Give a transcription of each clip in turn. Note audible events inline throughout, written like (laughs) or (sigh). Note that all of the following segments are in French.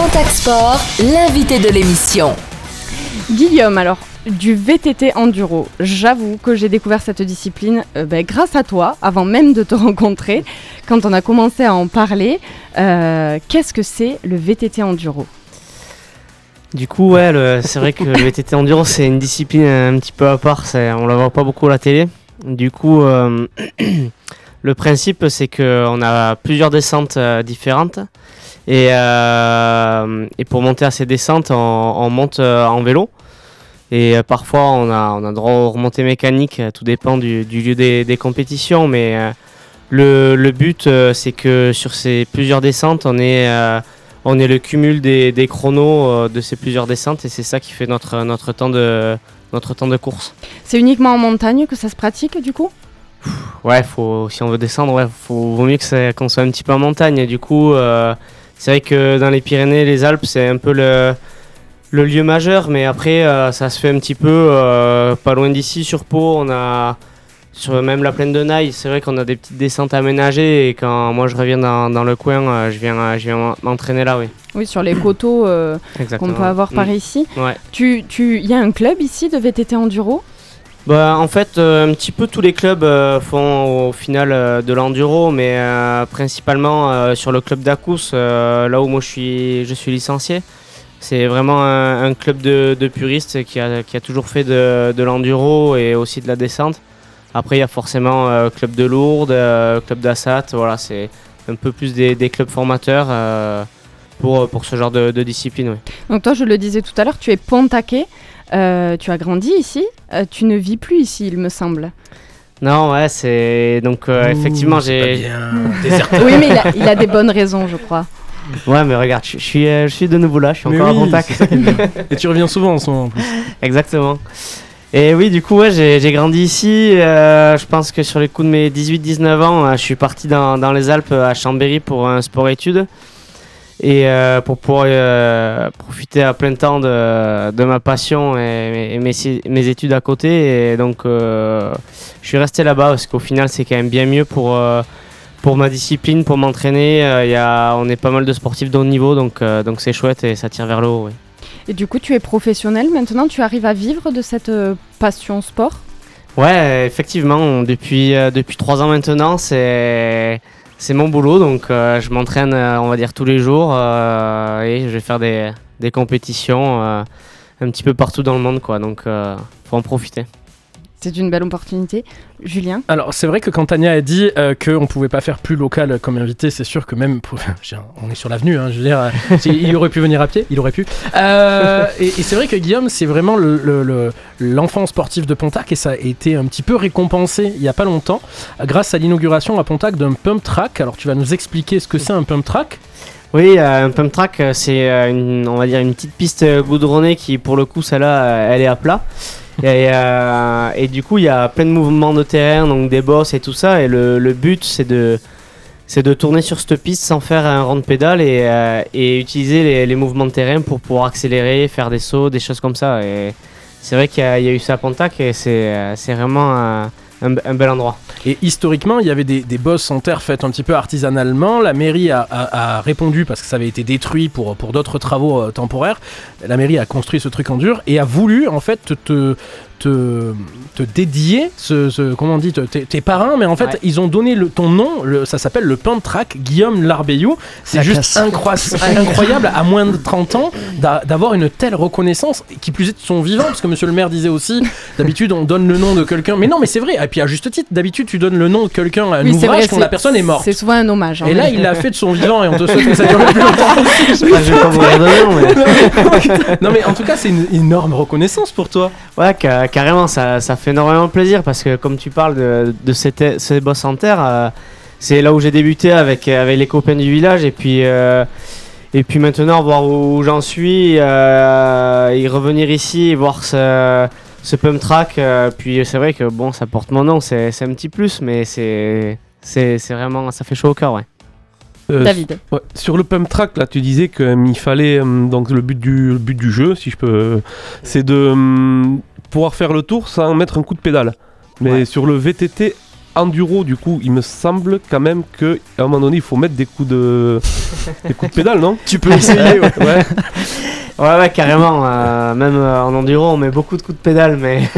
Pontac Sport, l'invité de l'émission. Guillaume, alors du VTT enduro, j'avoue que j'ai découvert cette discipline euh, ben, grâce à toi, avant même de te (laughs) rencontrer, quand on a commencé à en parler. Euh, Qu'est-ce que c'est le VTT enduro? Du coup, ouais, c'est vrai que le VTT enduro, c'est une discipline un petit peu à part. On la voit pas beaucoup à la télé. Du coup, euh, (clears throat) le principe, c'est qu'on a plusieurs descentes euh, différentes. Et, euh, et pour monter à ces descentes, on, on monte euh, en vélo. Et euh, parfois, on a, on a droit aux remontées mécaniques. Tout dépend du, du lieu des, des compétitions. Mais le, le but, c'est que sur ces plusieurs descentes, on est on est le cumul des, des chronos de ces plusieurs descentes et c'est ça qui fait notre, notre, temps de, notre temps de course. C'est uniquement en montagne que ça se pratique du coup? Ouais, faut, si on veut descendre, ouais, faut, vaut mieux que ça- qu'on soit un petit peu en montagne. Du coup, euh, c'est vrai que dans les Pyrénées, les Alpes, c'est un peu le, le lieu majeur, mais après, euh, ça se fait un petit peu euh, pas loin d'ici, sur Pau. On a sur même la plaine de Naï, c'est vrai qu'on a des petites descentes aménagées et quand moi je reviens dans, dans le coin, euh, je viens, je viens m'entraîner là, oui. Oui, sur les coteaux euh, qu'on peut avoir par Mm. ici. Ouais. Tu, tu, il y a un club ici de VTT enduro? Bah, en fait, euh, un petit peu tous les clubs euh, font au final euh, de l'enduro, mais principalement sur le club d'Acous, là où moi je suis, je suis licencié. C'est vraiment un, club de, puristes qui a, qui a toujours fait de, de l'enduro et aussi de la descente. Après, il y a forcément euh, club de Lourdes, euh, club d'Assat, voilà, c'est un peu plus des, clubs formateurs pour, pour ce genre de, discipline. ouais. Donc toi, je le disais tout à l'heure, tu es pontaquais, euh, tu as grandi ici, euh, tu ne vis plus ici, il me semble. Non, ouais, c'est. Donc, euh, effectivement, j'ai. (laughs) (laughs) Oui, mais il a, il a des bonnes raisons, je crois. Ouais, mais regarde, je, je suis, euh, je suis de nouveau là, je suis Mais encore à oui, contact. est bien. (laughs) Et tu reviens souvent en ce moment en plus. Exactement. Et oui, du coup, ouais, j'ai j'ai grandi ici. euh, je pense que sur les coups de mes 18-19 ans, euh, je suis parti dans, dans les Alpes à Chambéry pour un sport-études. Et euh, pour pouvoir euh, profiter à plein temps de, de ma passion et, et mes, mes études à côté. Et donc, euh, je suis resté là-bas parce qu'au final, c'est quand même bien mieux pour, pour ma discipline, pour m'entraîner. Y a, on est pas mal de sportifs de haut niveau, donc donc c'est chouette et ça tire vers le haut. oui. Et du coup, tu es professionnel maintenant, tu arrives à vivre de cette passion sport? Ouais, effectivement, depuis, depuis trois ans maintenant, c'est, c'est mon boulot. Donc, euh, je m'entraîne, euh, on va dire, tous les jours euh, et je vais faire des, compétitions un petit peu partout dans le monde. Quoi, donc, faut en profiter. C'est une belle opportunité. Julien Alors, c'est vrai que quand Tania a dit euh, qu'on pouvait pas faire plus local comme invité, c'est sûr que même. pour- (laughs) on est sur l'avenue, hein, je veux dire. euh, (laughs) il aurait pu venir à pied, il aurait pu. Euh, et et c'est vrai que Guillaume, c'est vraiment le- le- le- l'enfant sportif de Pontac et ça a été un petit peu récompensé il y a pas longtemps grâce à l'inauguration à Pontac d'un pump track. Alors, tu vas nous expliquer ce que c'est un pump track? Oui, euh, un pump track, c'est une, on va dire une petite piste goudronnée qui, pour le coup, celle-là, elle est à plat. (laughs) Et, euh, et du coup, il y a plein de mouvements de terrain, donc des bosses et tout ça. Et le, but, c'est de, c'est de tourner sur cette piste sans faire un rond de pédale et, euh, utiliser les, mouvements de terrain pour pouvoir accélérer, faire des sauts, des choses comme ça. Et c'est vrai qu'il y, a eu ça à Pontac et c'est, euh, c'est vraiment un, bel endroit. Et historiquement, il y avait des, bosses en terre faites un petit peu artisanalement. La mairie a répondu parce que ça avait été détruit pour, pour d'autres travaux euh, temporaires. La mairie a construit ce truc en dur et a voulu en fait te, te, dédier ce, ce- comment on dit te- tes, tes parrains, mais en fait Ouais. ils ont donné le, ton nom. Le, ça s'appelle le pump track Guillaume Larbeyou. C'est La juste (laughs) incroyable à moins de 30 ans d'a- d'avoir une telle reconnaissance qui plus est de son vivant parce que Monsieur le maire disait aussi (laughs) d'habitude on donne le nom de quelqu'un. Mais non, mais c'est vrai. Et puis à juste titre, d'habitude tu donnes le nom de quelqu'un à un Oui, ouvrage vrai, quand la personne est morte. C'est souvent un hommage. hein, Et là, il l'a fait de son vivant et on te souhaite que ça dure le plus longtemps (laughs) possible. Je vais pas vous redonner, mais- Non, mais en tout cas, c'est une énorme reconnaissance pour toi. Ouais, carrément, ça, ça fait énormément plaisir parce que comme tu parles de, de cette- ces bosses en terre, euh, c'est là où j'ai débuté avec, avec les copains du village et puis, euh, et puis maintenant voir où j'en suis euh, et revenir ici et voir ce, ce pump track. euh, puis c'est vrai que bon, ça porte mon nom, c'est c'est un petit plus, mais c'est c'est c'est vraiment, ça fait chaud au cœur, ouais. Euh, David. Ouais, sur le pump track, là, tu disais qu'il fallait euh, donc le but du le but du jeu, si je peux, c'est de euh, pouvoir faire le tour sans mettre un coup de pédale. Mais Ouais. sur le VTT enduro, du coup, il me semble quand même qu'à un moment donné, il faut mettre des coups de, (laughs) des coups de pédale, non? Tu peux essayer, ouais. (laughs) Ouais. Ouais, ouais, carrément. euh, même euh, en enduro, on met beaucoup de coups de pédale, mais,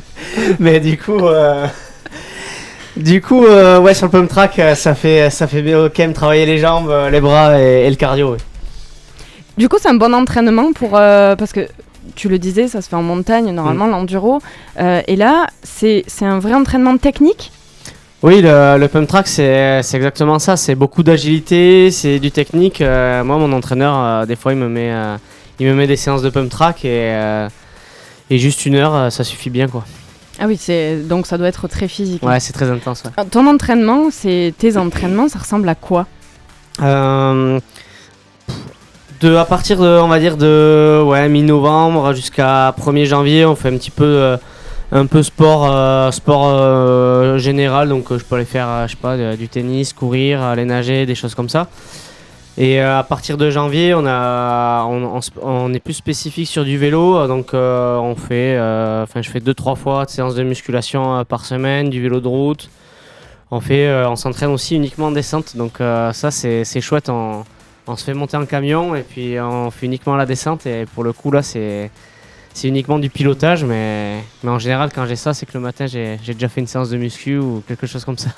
(laughs) mais du coup, euh, du coup, euh, ouais, sur le pump track, ça fait, ça fait bien quand même travailler les jambes, les bras et, et le cardio. ouais. Du coup, c'est un bon entraînement pour. euh, parce que tu le disais, ça se fait en montagne, normalement, l'enduro. Euh, et là, c'est un vrai entraînement technique? Oui, le, le pump track, c'est exactement ça. C'est beaucoup d'agilité, c'est du technique. Euh, moi, mon entraîneur, euh, des fois, il me met, euh, il me met des séances de pump track et, et juste une heure, ça suffit bien, quoi. Ah oui, donc ça doit être très physique. Ouais, c'est très intense. ouais. Ton entraînement, c'est tes entraînements, ça ressemble à quoi? De, à partir de, on va dire, de ouais, mi-novembre jusqu'à 1er janvier, on fait un petit peu, euh, un peu sport, euh, sport euh, général. Donc, je peux aller faire, je sais pas, du tennis, courir, aller nager, des choses comme ça. Et à partir de janvier, on, a, on, on est plus spécifique sur du vélo. Donc, on fait, enfin, je fais deux, trois fois de séances de musculation par semaine, du vélo de route. On fait, on s'entraîne aussi uniquement en descente, donc ça c'est chouette. On, on se fait monter en camion et puis on fait uniquement la descente et pour le coup là c'est uniquement du pilotage, mais, en général quand j'ai ça c'est que le matin j'ai déjà fait une séance de muscu ou quelque chose comme ça.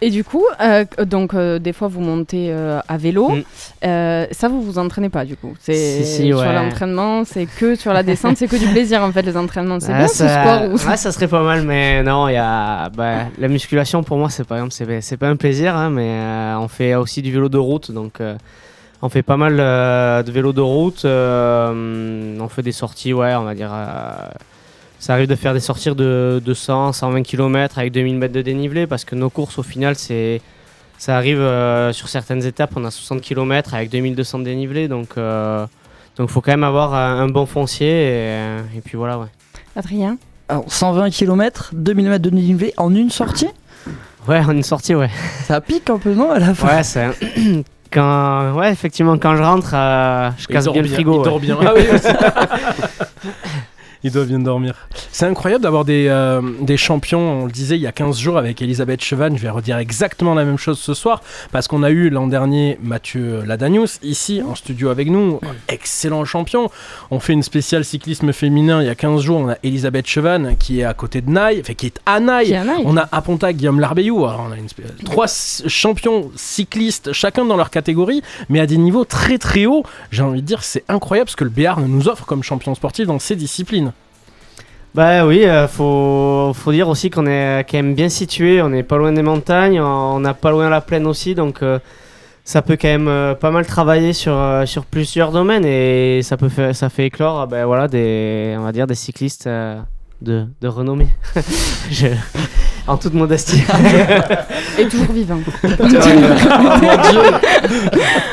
Et du coup, euh, donc euh, des fois vous montez euh, à vélo, Mm. Ça vous vous entraînez pas du coup. C'est Si, si, sur ouais. l'entraînement, c'est que sur la descente, c'est que du plaisir en fait les entraînements. C'est Ah, bien ce ça, sport ou ouais, ça serait pas mal, mais non, il y a bah, la musculation pour moi c'est par exemple c'est pas un plaisir, hein, mais on fait aussi du vélo de route, donc on fait pas mal de vélo de route. on fait des sorties, ouais, on va dire. Euh, ça arrive de faire des sorties de, de 100, 120 km avec 2000 mètres de dénivelé parce que nos courses au final c'est ça arrive euh, sur certaines étapes, on a 60 km avec 2200 de dénivelé, donc euh, donc faut quand même avoir un, un bon foncier et, et puis voilà ouais. Adrien Alors, 120 km, 2000 mètres de dénivelé en une sortie? Ouais, on est sorti, ouais. Ça pique un peu, non à la fin? Ouais, c'est. (clears throat) Quand, ouais, effectivement, quand je rentre, euh, je casse bien le frigo. Il ouais. dort bien. Ah oui, (laughs) il doit bien dormir. C'est incroyable d'avoir des, euh, des champions, on le disait il y a 15 jours avec Elisabeth Chevan, je vais redire exactement la même chose ce soir, parce qu'on a eu l'an dernier Mathieu Ladanius ici en studio avec nous, excellent champion. On fait une spéciale cyclisme féminin il y a 15 jours, on a Elisabeth Chevan qui est à côté de Naï, enfin qui est à Naï. On a à Pontac Guillaume Larbeyou, alors on a une spé- trois champions cyclistes, chacun dans leur catégorie, mais à des niveaux très très hauts. J'ai envie de dire, c'est incroyable ce que le Béarn nous offre comme champion sportif dans ces disciplines. Bah oui, euh, faut, faut dire aussi qu'on est quand même bien situé. On n'est pas loin des montagnes, on n'a pas loin la plaine aussi, donc euh, ça peut quand même euh, pas mal travailler sur, euh, sur plusieurs domaines et ça, peut faire, ça fait éclore euh, ben, voilà, des, on va dire, des cyclistes euh, de, de renommée. (laughs) Je- en toute modestie. Et toujours vivant. (laughs)